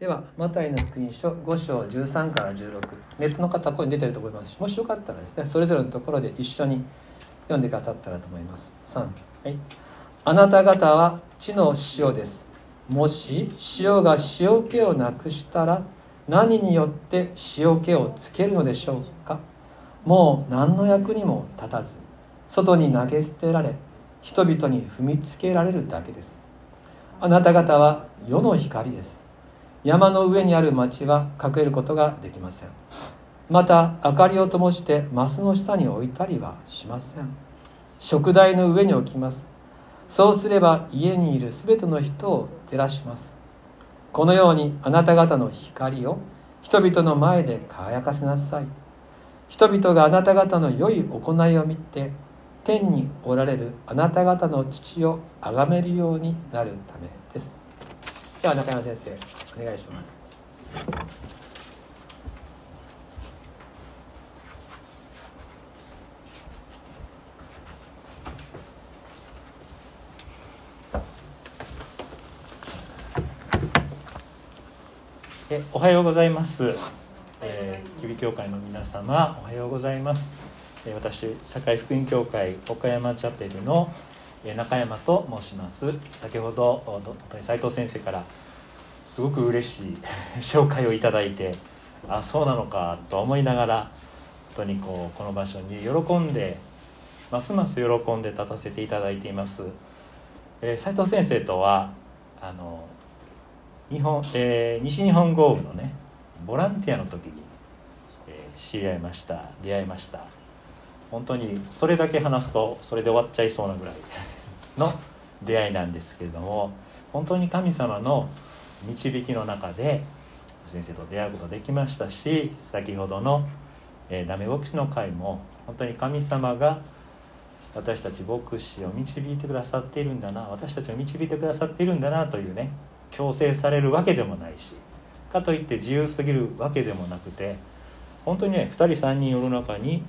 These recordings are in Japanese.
ではマタイの福音書5章13から16ネットの方はここに出てると思います。しもしよかったらですねそれぞれのところで一緒に読んでくださったらと思います。3はい。あなた方は地の塩です。もし塩が塩気をなくしたら何によって塩気をつけるのでしょうか。もう何の役にも立たず外に投げ捨てられ人々に踏みつけられるだけです。あなた方は世の光です。山の上にある町は隠れることができません。また明かりを灯してマスの下に置いたりはしません。食台の上に置きます。そうすれば家にいるすべての人を照らします。このようにあなた方の光を人々の前で輝かせなさい。人々があなた方の良い行いを見て天におられるあなた方の父を崇めるようになるためです。では中山先生お願いします。えおはようございます、えー、吉備教会の皆様おはようございます。私堺福音教会岡山チャペルの中山と申します。先ほど斉藤先生からすごく嬉しい 紹介をいただいてあそうなのかと思いながら本当にこうこの場所に喜んでますます喜んで立たせていただいています、えー、斉藤先生とはあの日本、えー、西日本豪雨のねボランティアの時に、えー、知り合いました出会いました。本当にそれだけ話すとそれで終わっちゃいそうなぐらい の出会いなんですけれども本当に神様の導きの中で先生と出会うことができましたし先ほどの、えー、ダメ牧師の会も本当に神様が私たち牧師を導いてくださっているんだな私たちを導いてくださっているんだなというね強制されるわけでもないしかといって自由すぎるわけでもなくて本当にね2人3人世の中に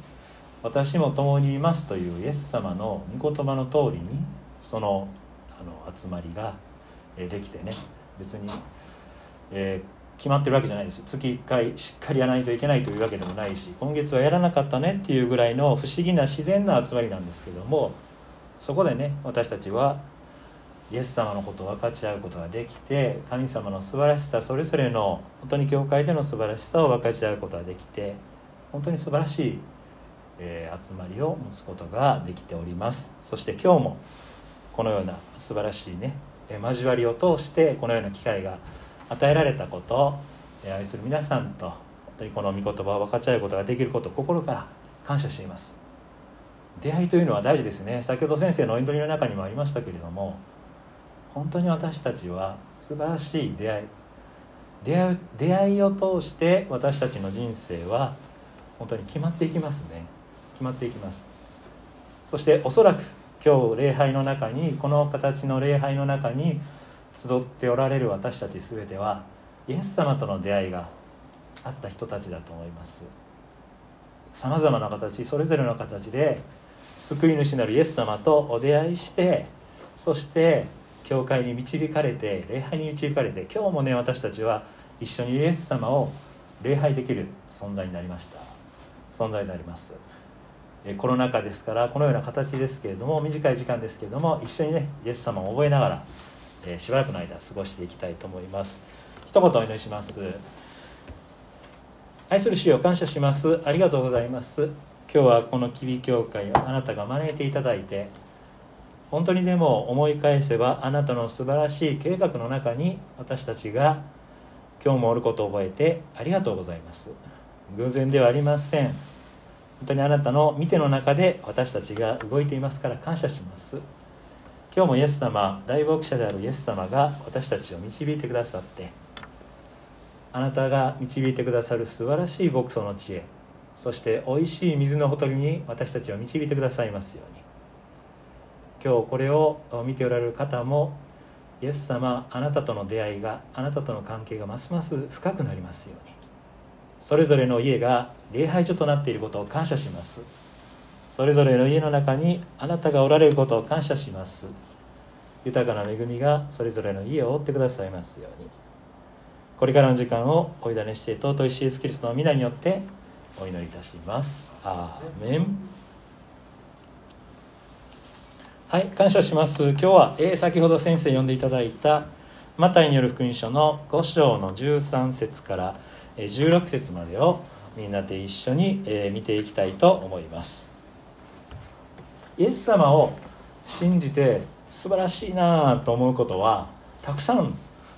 私も共にいますというイエス様の御言葉の通りにそのあの集まりができてね。別に、えー、決まってるわけじゃないです月1回しっかりやらないといけないというわけでもないし今月はやらなかったねっていうぐらいの不思議な自然な集まりなんですけどもそこでね私たちはイエス様のことを分かち合うことができて神様の素晴らしさそれぞれの本当に教会での素晴らしさを分かち合うことができて本当に素晴らしいえー、集まりを持つことができております。そして今日もこのような素晴らしいね交わりを通してこのような機会が与えられたことえ愛する皆さんと本当にこの御言葉を分かち合うことができることを心から感謝しています。出会いというのは大事ですね。先ほど先生のお祈りの中にもありましたけれども本当に私たちは素晴らしい出会い出会い出会いを通して私たちの人生は本当に決まっていきますね。決まっていきます。そしておそらく今日礼拝の中にこの形の礼拝の中に集っておられる私たち全てはイエス様との出会いがあった人たちだと思います。さまざまな形それぞれの形で救い主なるイエス様とお出会いしてそして教会に導かれて礼拝に導かれて今日もね私たちは一緒にイエス様を礼拝できる存在になりました。存在であります。コロナ禍ですからこのような形ですけれども短い時間ですけれども一緒にねイエス様を覚えながら、えしばらくの間過ごしていきたいと思います。一言お祈りします。愛する主を感謝します。ありがとうございます。今日はこの吉備教会をあなたが招いていただいて本当にでも思い返せばあなたの素晴らしい計画の中に私たちが今日もおることを覚えてありがとうございます。偶然ではありません。本当にあなたの見ての中で私たちが動いていますから感謝します。今日もイエス様大牧者であるイエス様が私たちを導いてくださってあなたが導いてくださる素晴らしい牧草の知恵そしておいしい水のほとりに私たちを導いてくださいますように。今日これを見ておられる方もイエス様あなたとの出会いがあなたとの関係がますます深くなりますように。それぞれの家が礼拝所となっていることを感謝します。それぞれの家の中にあなたがおられることを感謝します。豊かな恵みがそれぞれの家を覆ってくださいますように。これからの時間をお委ねして尊いイエスキリストの皆によってお祈りいたします。アーメン。はい感謝します。今日は、えー、先ほど先生読んでいただいたマタイによる福音書の5章の13節から16節までをみんなで一緒に、見ていきたいと思います。イエス様を信じて素晴らしいなと思うことはたくさん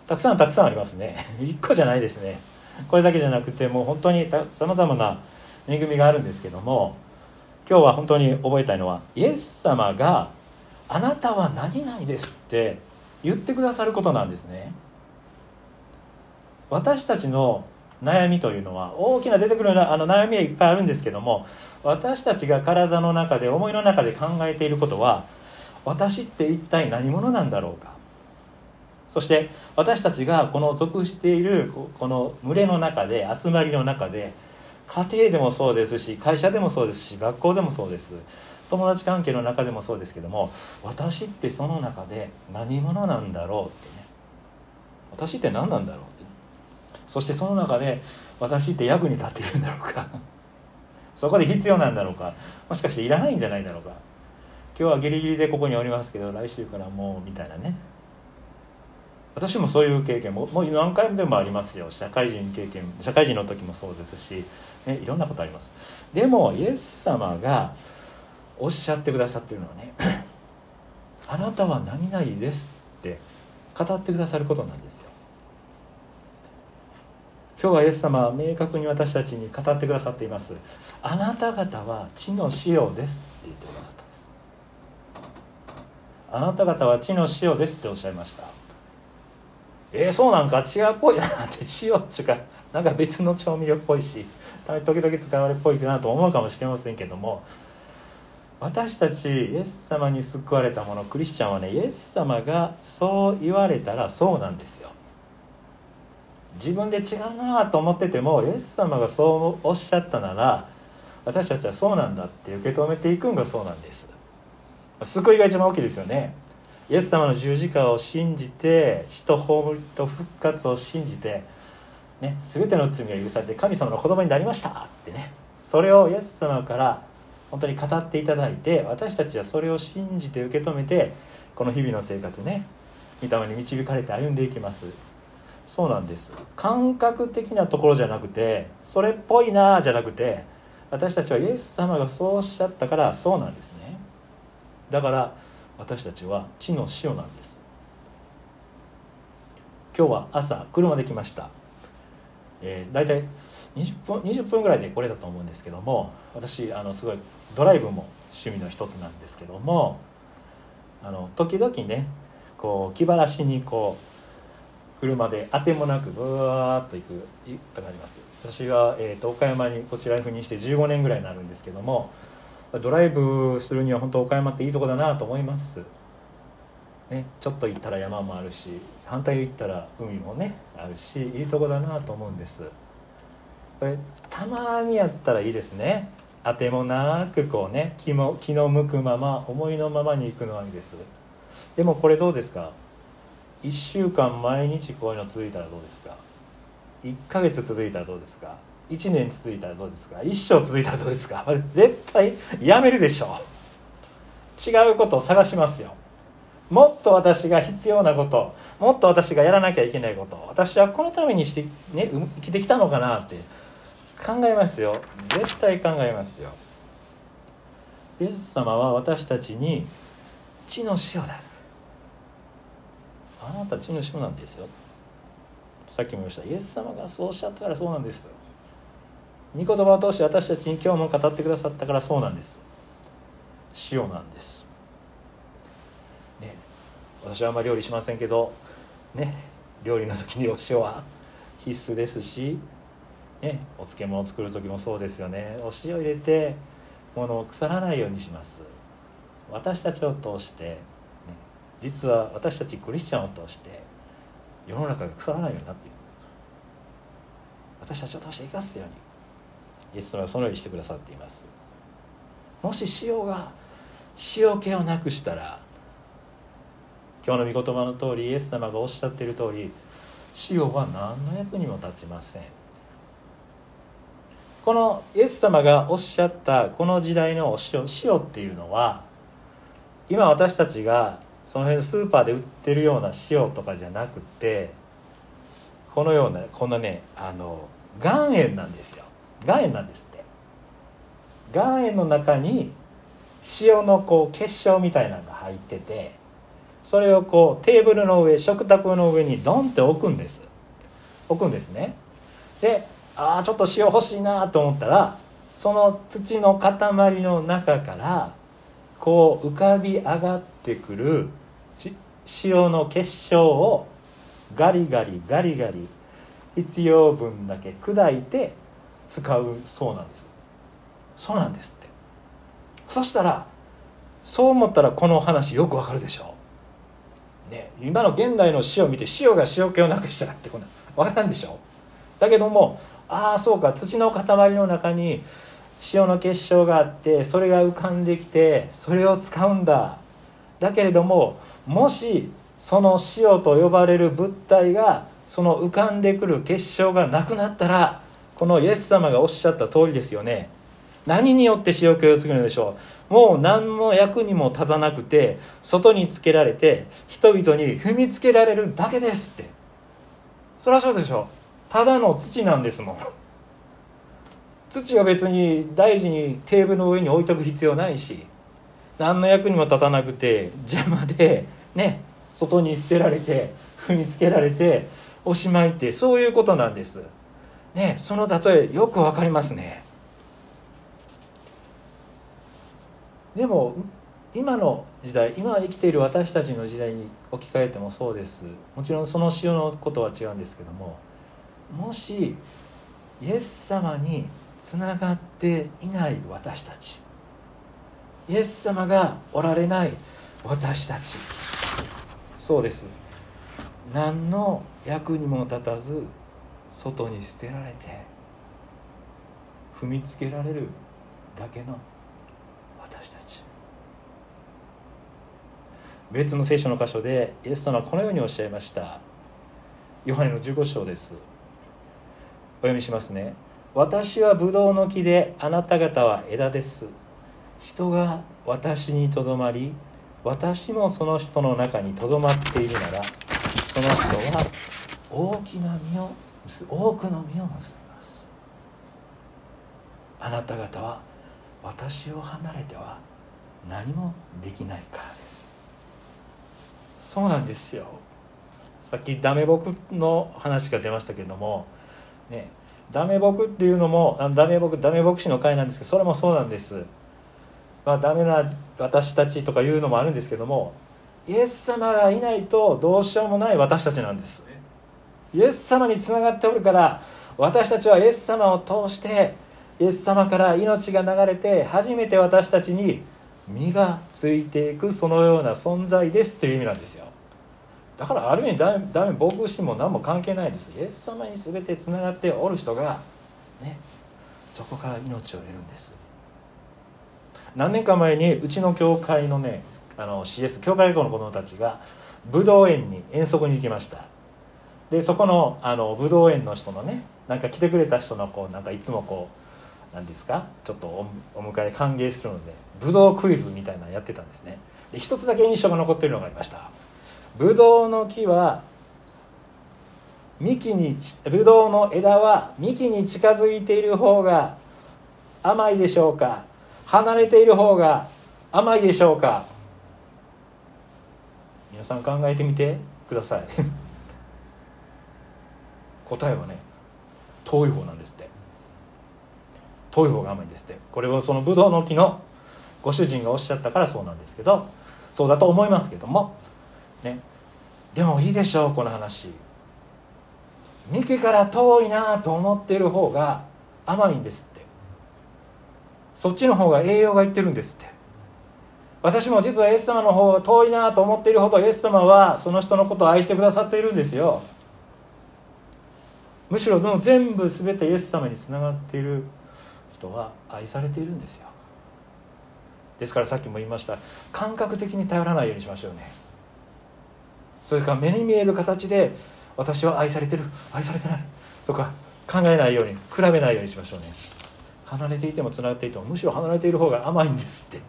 たくさんたくさんありますね。一個じゃないですね。これだけじゃなくてもう本当にさまざまな恵みがあるんですけども今日は本当に覚えたいのはイエス様が「あなたは何々です」って言ってくださることなんですね。私たちの悩みというのは大きな出てくるあの悩みはいっぱいあるんですけども私たちが体の中で思いの中で考えていることは私って一体何者なんだろうか。そして私たちがこの属しているこの群れの中で集まりの中で家庭でもそうですし会社でもそうですし学校でもそうです。友達関係の中でもそうですけども私ってその中で何者なんだろうってね。私って何なんだろうってそしてその中で私って役に立っているんだろうか。そこで必要なんだろうか。もしかしていらないんじゃないだろうか。今日はギリギリでここにおりますけど来週からもうみたいなね。私もそういう経験ももう何回でもありますよ。社会人経験社会人の時もそうですし、ね、いろんなことあります。でもイエス様がおっしゃってくださってるのはね「あなたは何々です」って語ってくださることなんですよ。今日はイエス様は明確に私たちに語ってくださっています。あなた方は地の塩ですって言ってくださったんです。あなた方は地の塩ですっておっしゃいました。えー、そうなんか違うっぽい。なって塩っていうかなんか別の調味料っぽいし。時々使われっぽいなと思うかもしれませんけども。私たちイエス様に救われたものクリスチャンはねイエス様がそう言われたらそうなんですよ。自分で違うなと思っててもイエス様がそうおっしゃったなら私たちはそうなんだって受け止めていくんがそうなんです。救いが一番大きいですよね。イエス様の十字架を信じて死と葬りと復活を信じて、ね、全ての罪が許されて神様の子供になりましたってね。それをイエス様から本当に語っていただいて私たちはそれを信じて受け止めてこの日々の生活ね御霊に導かれて歩んでいきます。そうなんです。感覚的なところじゃなくてそれっぽいなじゃなくて私たちはイエス様がそうおっしゃったからそうなんですね。だから私たちは地の塩なんです。今日は朝車で来ました、えー、大体20分 ,20 分ぐらいで来れたと思うんですけども私あのすごいドライブも趣味の一つなんですけどもあの時々ねこう気晴らしにこう車であてもなくブワーッと行くとかあります。私が、えーと、岡山にこちらに赴任して15年ぐらいになるんですけどもドライブするには本当岡山っていいとこだなと思います、ね、ちょっと行ったら山もあるし反対行ったら海もねあるしいいとこだなと思うんです。これたまにやったらいいですね。あてもなくこうね気も気の向くまま思いのままに行くのはいいです。でもこれどうですか？1週間毎日こういうの続いたらどうですか？1ヶ月続いたらどうですか？1年続いたらどうですか？一生続いたらどうですか？絶対やめるでしょう。違うことを探しますよ。もっと私が必要なこともっと私がやらなきゃいけないこと私はこのためにして、ね、生きてきたのかなって考えますよ。絶対考えますよ。イエス様は私たちに地の塩だあなた地の塩なんですよ。さっきも言いました。イエス様がそうおっしゃったからそうなんです。御言葉を通して私たちに今日も語ってくださったからそうなんです。塩なんです。ね。私はあんまり料理しませんけど。ね。料理の時にお塩は必須ですし。ね、お漬物を作る時もそうですよね。お塩入れてものを腐らないようにします。私たちを通して、実は私たちクリスチャンを通して世の中が腐らないようになっている。私たちを通して生かすようにイエス様はそのようにしてくださっています。もし塩が塩気をなくしたら今日の御言葉の通りイエス様がおっしゃっている通り塩は何の役にも立ちません。このイエス様がおっしゃったこの時代のお塩塩っていうのは今私たちがその辺スーパーで売ってるような塩とかじゃなくてこのようなこのねあの岩塩なんですよ。岩塩なんですって。岩塩の中に塩のこう結晶みたいなのが入っててそれをこうテーブルの上食卓の上にドンって置くんです。置くんですね。でああちょっと塩欲しいなと思ったらその土の塊の中からこう浮かび上がってくる塩の結晶をガリガリガリガリ必要分だけ砕いて使うそうなんです。そうなんですって。そしたらそう思ったらこの話よくわかるでしょ。ね、今の現代の塩を見て塩が塩気をなくしたらってこんな分からんでしょ。だけどもああそうか土の塊の中に塩の結晶があってそれが浮かんできてそれを使うんだ。だけれどももしその塩と呼ばれる物体がその浮かんでくる結晶がなくなったらこのイエス様がおっしゃった通りですよね。何によって塩気をするのでしょう。もう何の役にも立たなくて外につけられて人々に踏みつけられるだけですって。そりゃそうでしょただの土なんですもん。土は別に大事にテーブルの上に置いとく必要ないし何の役にも立たなくて邪魔でね外に捨てられて踏みつけられておしまいってそういうことなんです。ねその例えよくわかりますね。でも今の時代今生きている私たちの時代に置き換えてもそうです。もちろんその塩のことは違うんですけどももしイエス様につながっていない私たち。イエス様がおられない私たち。そうです何の役にも立たず外に捨てられて踏みつけられるだけの私たち。別の聖書の箇所でイエス様はこのようにおっしゃいました。ヨハネの15章です。お読みしますね。私はブドウの木であなた方は枝です。人が私にとどまり私もその人の中にとどまっているならその人は大きな実を多くの実を結びます。あなた方は私を離れては何もできないからです。そうなんですよ。さっきダメ僕の話が出ましたけれどもねダメ僕っていうのもあダメ僕ダメ牧師の会なんですけどそれもそうなんです。まあダメな私たちとかいうのもあるんですけどもイエス様がいないとどうしようもない私たちなんです。イエス様につながっておるから私たちはイエス様を通してイエス様から命が流れて初めて私たちに実がついていくそのような存在ですっていう意味なんですよ。だからある意味ダメダメ牧師も何も関係ないです。イエス様に全てつながっておる人がねそこから命を得るんです。何年か前にうちの教会のねあの CS 教会校の子供たちが武道園に遠足に行きました。でそこのあの武道園の人のねなんか来てくれた人のこうなんかいつもこう何ですかちょっとお迎え歓迎するので武道クイズみたいなのやってたんですね。で一つだけ印象が残ってるのがありました。ブドウの木は幹にブドウの枝は幹に近づいている方が甘いでしょうか？離れている方が甘いでしょうか？皆さん考えてみてください。答えはね遠い方なんですって。遠い方が甘いんですって。これはそのブドウの木のご主人がおっしゃったからそうなんですけどそうだと思いますけどもね。でもいいでしょうこの話。幹から遠いなと思っている方が甘いんですって。そっちの方が栄養がいってるんですって。私も実はイエス様の方が遠いなと思っているほどイエス様はその人のことを愛してくださっているんですよ。むしろ全部全てイエス様につながっている人は愛されているんですよ。ですからさっきも言いました。感覚的に頼らないようにしましょうね。それから目に見える形で私は愛されてる愛されてないとか考えないように比べないようにしましょうね。離れていてもつながっていてもむしろ離れている方が甘いんですって。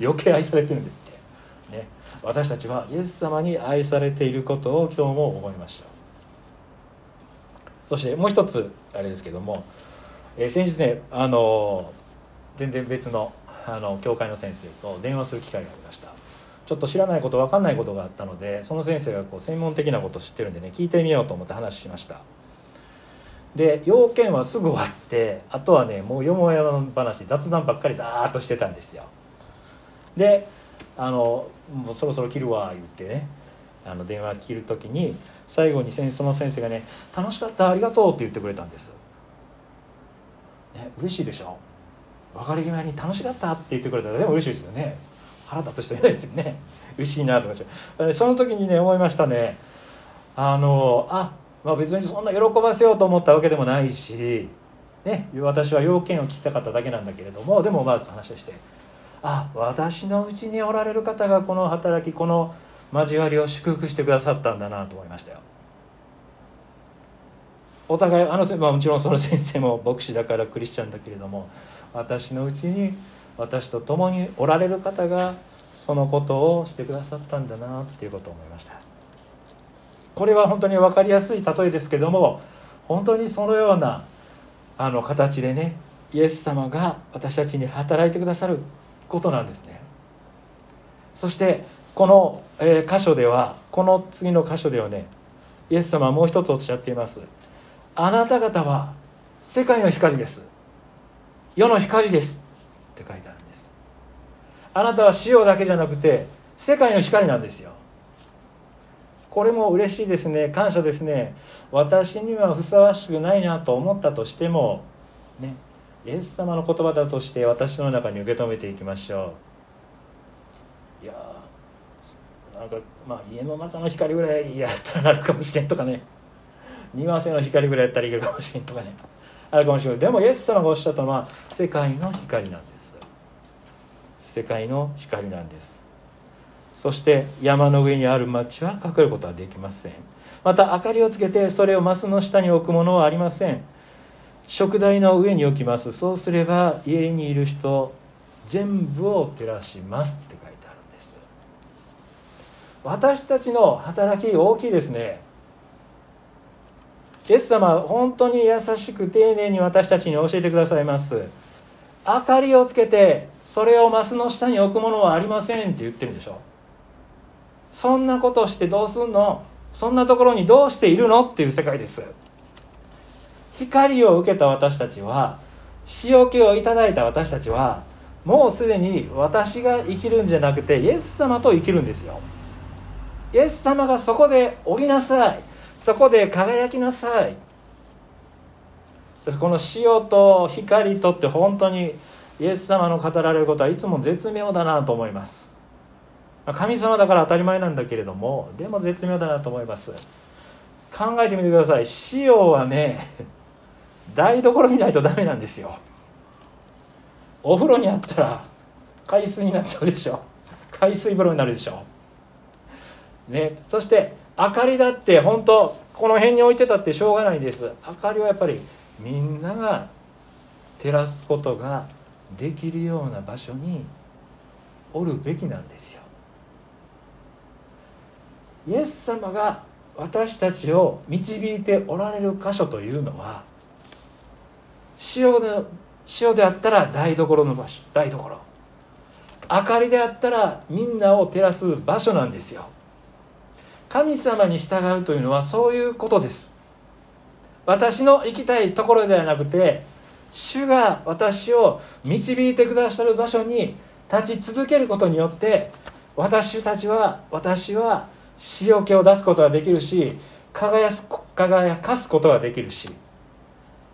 余計愛されてるんですって。ね。私たちはイエス様に愛されていることを今日も思いましょうそしてもう一つあれですけども、えー、先日ねあの全然別のあの教会の先生と電話する機会がありました。ちょっと知らないこと分かんないことがあったのでその先生がこう専門的なことを知ってるんでね聞いてみようと思って話しました。で要件はすぐ終わってあとはねもうよもやま話雑談ばっかりだーっとしてたんですよ。であのもうそろそろ切るわ言ってねあの電話切る時に最後にその先生がね「楽しかったありがとう」って言ってくれたんです、ね、嬉しいでしょ？別れ際に「楽しかった」って言ってくれたらでも嬉しいですよね。腹立つ人いないですよね。嬉しいなとかその時にね思いましたね。あのあ、まあ、別にそんな喜ばせようと思ったわけでもないし、ね、私は要件を聞きたかっただけなんだけれどもでもまず話をしてあ私のうちにおられる方がこの働きこの交わりを祝福してくださったんだなと思いましたよ。お互いあの、まあ、もちろんその先生も牧師だからクリスチャンだけれども私のうちに私と共におられる方がそのことをしてくださったんだなっていうことを思いました。これは本当に分かりやすい例えですけども本当にそのようなあの形でねイエス様が私たちに働いてくださることなんですね。そしてこの、え箇所ではこの次の箇所ではねイエス様はもう一つおっしゃっています。あなた方は世界の光です。世の光です。って書いてあるんです。あなたは塩だけじゃなくて世界の光なんですよ。これも嬉しいですね。感謝ですね。私にはふさわしくないなと思ったとしてもねイエス様の言葉だとして私の中に受け止めていきましょう。いやなんかまあ家の中の光ぐらいやったらなるかもしれんとかね。庭瀬の光ぐらいやったらいけるかもしれんとかね。あるかもしれない。でもイエス様がおっしゃったのは世界の光なんです。世界の光なんです。そして山の上にある町は隠れることはできません。また明かりをつけてそれをマスの下に置くものはありません。食台の上に置きます。そうすれば家にいる人全部を照らしますって書いてあるんです。私たちの働き大きいですね。イエス様は本当に優しく丁寧に私たちに教えてくださいます。明かりをつけてそれをマスの下に置くものはありませんって言ってるんでしょ。そんなことしてどうすんの？そんなところにどうしているの？っていう世界です。光を受けた私たちは塩気をいただいた私たちはもうすでに私が生きるんじゃなくてイエス様と生きるんですよ。イエス様がそこで降りなさい。そこで輝きなさい。この塩と光とって本当にイエス様の語られることはいつも絶妙だなと思います。神様だから当たり前なんだけれどもでも絶妙だなと思います。考えてみてください。塩はね 台所にないとダメなんですよ。お風呂にあったら海水になっちゃうでしょ。海水風呂になるでしょ。ね。そして明かりだって本当この辺に置いてたってしょうがないです。明かりはやっぱりみんなが照らすことができるような場所におるべきなんですよ。イエス様が私たちを導いておられる箇所というのは塩で塩であったら台所の場所台所。明かりであったらみんなを照らす場所なんですよ。神様に従うというのはそういうことです。私の行きたいところではなくて主が私を導いてくださる場所に立ち続けることによって私たちは私は塩気を出すことができるし輝す輝かすことができるし。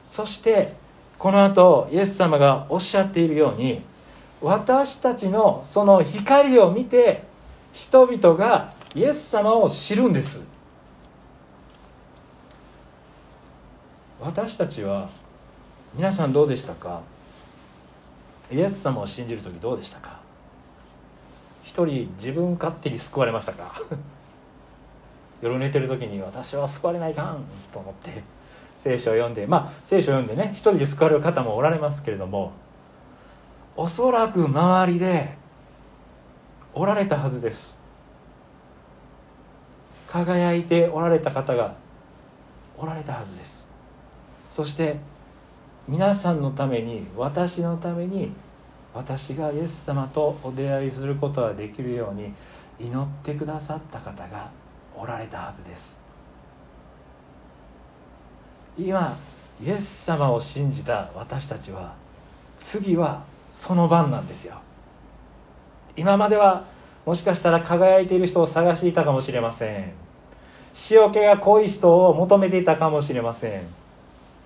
そしてこの後イエス様がおっしゃっているように私たちのその光を見て人々がイエス様を知るんです。私たちは皆さんどうでしたか？イエス様を信じる時どうでしたか？一人自分勝手に救われましたか？夜寝てる時に私は救われないかんと思って聖書を読んでまあ聖書を読んでね一人で救われる方もおられますけれどもおそらく周りでおられたはずです。輝いておられた方がおられたはずです。そして皆さんのために私のために私がイエス様とお出会いすることができるように祈ってくださった方がおられたはずです。今イエス様を信じた私たちは次はその番なんですよ。今まではもしかしたら輝いている人を探していたかもしれません。塩気が濃い人を求めていたかもしれません。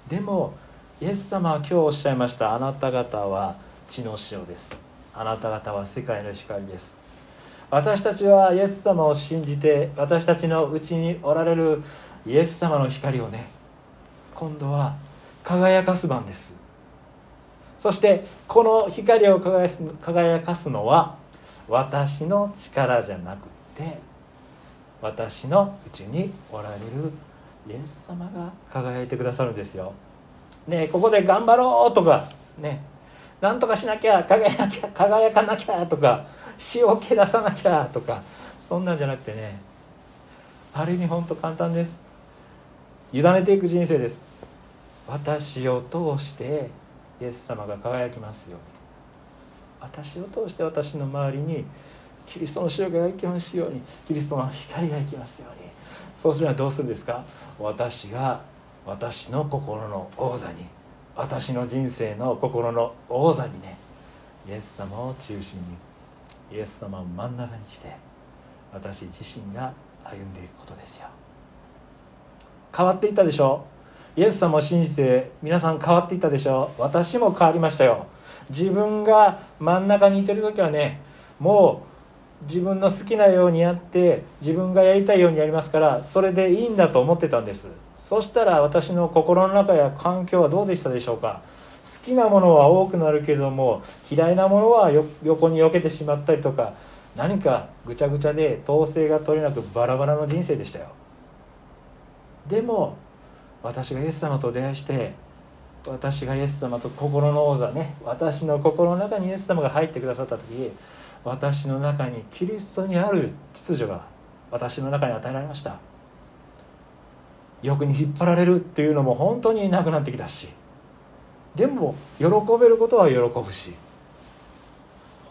でもイエス様は今日おっしゃいましたあなた方は地の塩です。あなた方は世界の光です。私たちはイエス様を信じて私たちのうちにおられるイエス様の光をね今度は輝かす番です。そしてこの光を輝かすのは私の力じゃなくて私のうちにおられるイエス様が輝いてくださるんですよ。ねここで頑張ろうとかねなんとかしなきゃ輝きゃ輝かなきゃとか塩を気出さなきゃとかそんなんじゃなくてねある意味本当簡単です。委ねていく人生です。私を通してイエス様が輝きますように。私を通して私の周りにキリストの塩が行きますようにキリストの光が行きますように。そうするにはどうするんですか？私が私の心の王座に私の人生の心の王座にねイエス様を中心にイエス様を真ん中にして私自身が歩んでいくことですよ。変わっていったでしょイエス様を信じて皆さん変わっていったでしょ私も変わりましたよ。自分が真ん中にいてる時はねもう自分の好きなようにやって自分がやりたいようにやりますからそれでいいんだと思ってたんです。そしたら私の心の中や環境はどうでしたでしょうか。好きなものは多くなるけれども嫌いなものは横に避けてしまったりとか何かぐちゃぐちゃで統制が取れなくバラバラの人生でしたよ。でも私がイエス様と出会いして私がイエス様と心の王座ね私の心の中にイエス様が入ってくださった時私の中にキリストにある秩序が私の中に与えられました。欲に引っ張られるっていうのも本当になくなってきたしでも喜べることは喜ぶし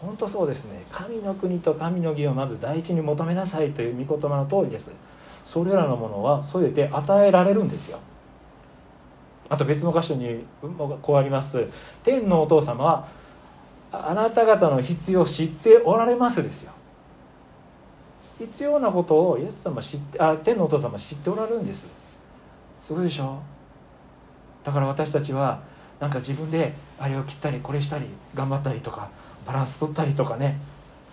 本当そうですね。神の国と神の義をまず第一に求めなさいという御言葉の通りです。それらのものは全て与えられるんですよ。あと別の箇所にこうあります。天のお父様はあなた方の必要を知っておられますですよ。必要なことをイエス様知ってあ天のお父様知っておられるんです。すごいでしょ？だから私たちはなんか自分であれを切ったりこれしたり頑張ったりとかバランス取ったりとかね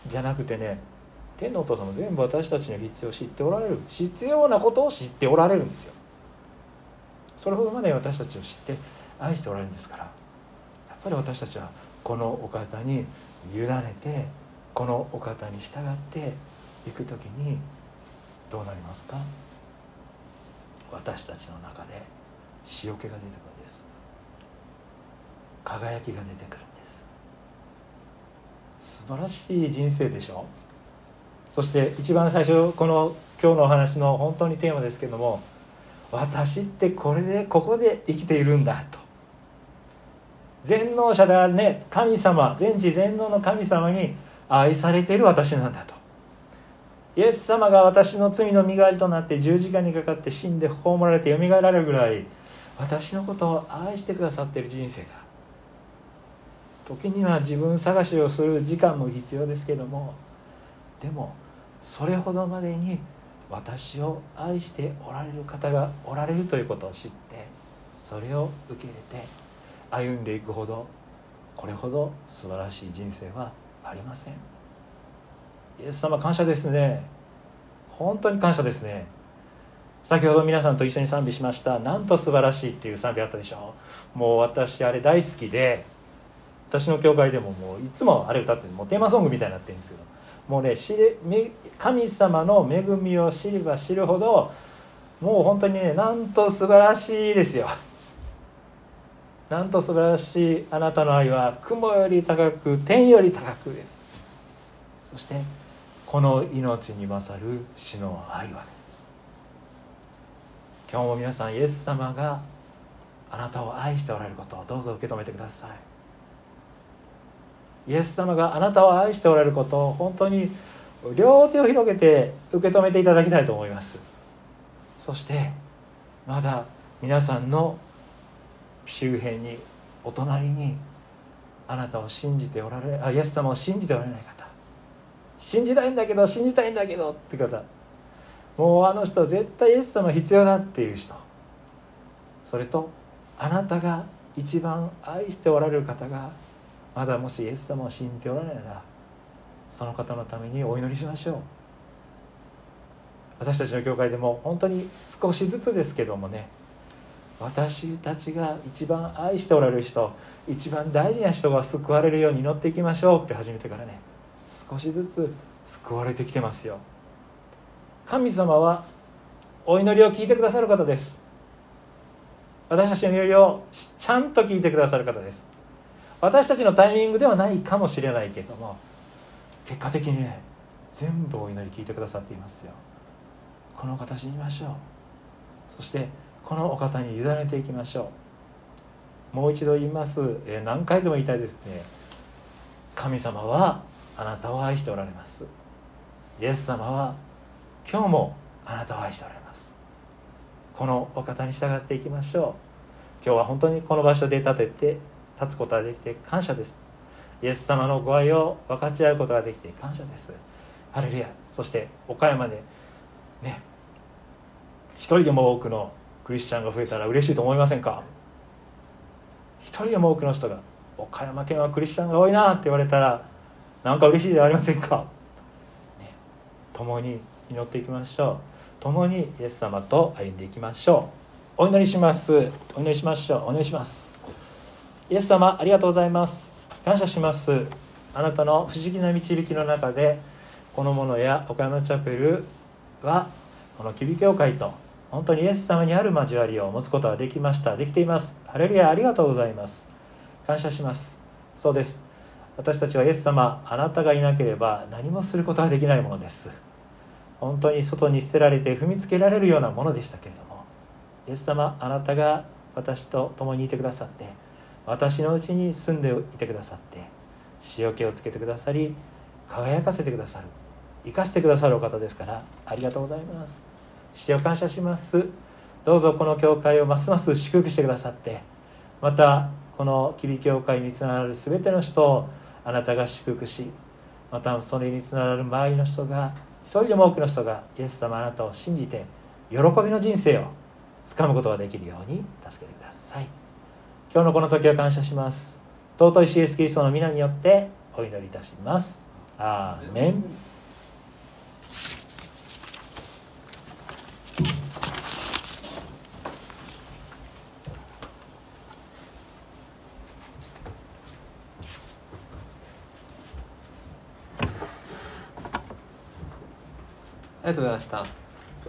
じゃなくてね天のお父様全部私たちの必要を知っておられる。必要なことを知っておられるんですよ。それほどまで私たちを知って愛しておられるんですからやっぱり私たちはこのお方に委ねてこのお方に従っていく時にどうなりますか？私たちの中で塩気が出てくるんです。輝きが出てくるんです。素晴らしい人生でしょ？そして一番最初この今日のお話の本当にテーマですけども私ってこれでここで生きているんだと。全能者であるね神様全知全能の神様に愛されている私なんだと。イエス様が私の罪の身代わりとなって十字架にかかって死んで葬られてよみがえられるぐらい私のことを愛してくださっている人生だ。時には自分探しをする時間も必要ですけどもでもそれほどまでに私を愛しておられる方がおられるということを知ってそれを受け入れて歩んでいくほどこれほど素晴らしい人生はありません。イエス様感謝ですね。本当に感謝ですね。先ほど皆さんと一緒に賛美しました「なんと素晴らしい」っていう賛美あったでしょもう私あれ大好きで私の教会でももういつもあれ歌ってもうテーマソングみたいになってるんですけどもうね知れ神様の恵みを知れば知るほどもう本当にねなんと素晴らしいですよ。なんと素晴らしいあなたの愛は雲より高く天より高くです。そしてこの命に勝る死の愛はです。今日も皆さんイエス様があなたを愛しておられることをどうぞ受け止めてください。イエス様があなたを愛しておられることを本当に両手を広げて受け止めていただきたいと思います。そしてまだ皆さんの周辺にお隣にあなたを信じておられあイエス様を信じておられない方。信じたいんだけど信じたいんだけどって方。もうあの人絶対イエス様必要だっていう人。それとあなたが一番愛しておられる方がまだもしイエス様を信じておられならその方のためにお祈りしましょう。私たちの教会でも本当に少しずつですけどもね私たちが一番愛しておられる人一番大事な人が救われるように祈っていきましょうって始めてからね少しずつ救われてきてますよ。神様はお祈りを聞いてくださる方です。私たちの祈りをちゃんと聞いてくださる方です。私たちのタイミングではないかもしれないけども結果的にね全部お祈り聞いてくださっていますよ。この方信じましょう。そしてこのお方に委ねていきましょう。もう一度言います、えー、何回でも言いたいですね。神様はあなたを愛しておられます。イエス様は今日もあなたを愛しておられます。このお方に従っていきましょう。今日は本当にこの場所で立てて立つことができて感謝です。イエス様のご愛を分かち合うことができて感謝です。ハレルヤ。そして岡山でね一人でも多くのクリスチャンが増えたら嬉しいと思いませんか？一人でも多くの人が岡山県はクリスチャンが多いなって言われたらなんか嬉しいではありませんか、ね、共に祈っていきましょう。共にイエス様と歩んでいきましょう。お祈りします。お祈りしましょう。お願いします。イエス様ありがとうございます。感謝します。あなたの不思議な導きの中でこのものや岡山チャペルはこの吉備教会と本当にイエス様にある交わりを持つことができました。できています。ハレルヤありがとうございます。感謝します。そうです。私たちはイエス様あなたがいなければ何もすることができないものです。本当に外に捨てられて踏みつけられるようなものでしたけれどもイエス様あなたが私と共にいてくださって私のうちに住んでいてくださって塩気をつけてくださり輝かせてくださる生かしてくださるお方ですからありがとうございます。主を感謝します。どうぞこの教会をますます祝福してくださってまたこの吉備教会につながる全ての人をあなたが祝福しまたそれにつながる周りの人が一人でも多くの人がイエス様あなたを信じて喜びの人生をつかむことができるように助けてください。今日のこの時を感謝します。尊いシエスキリストの皆によってお祈りいたします。アーメン。ありがとうございました、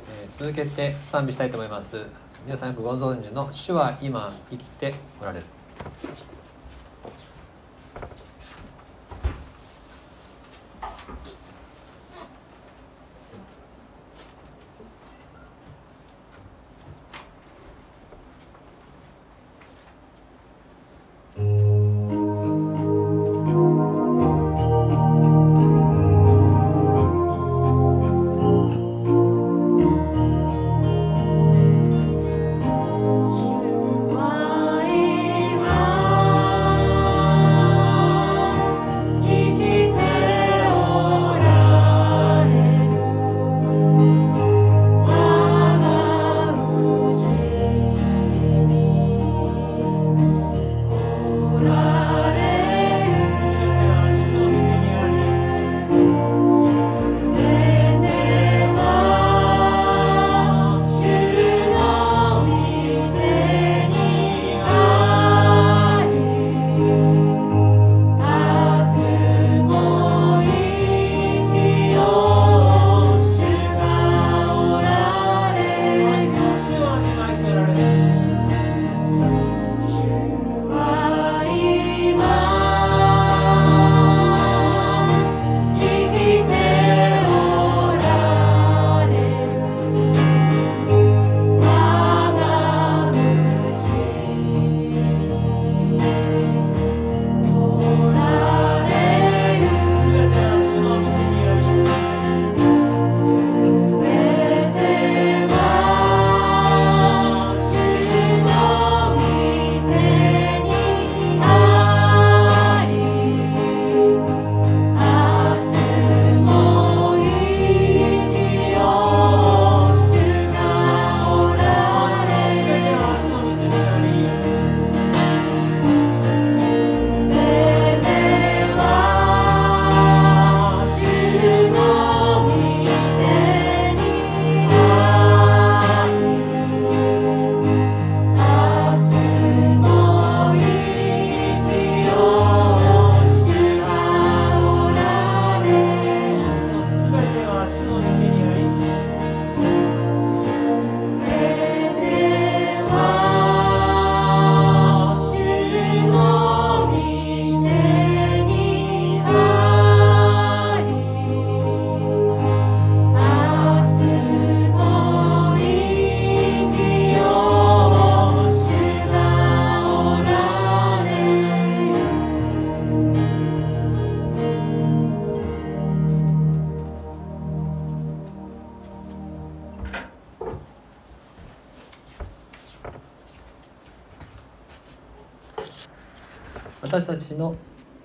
えー、続けて賛美したいと思います。皆さんよくご存知の「主は今生きておられる」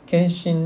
検診の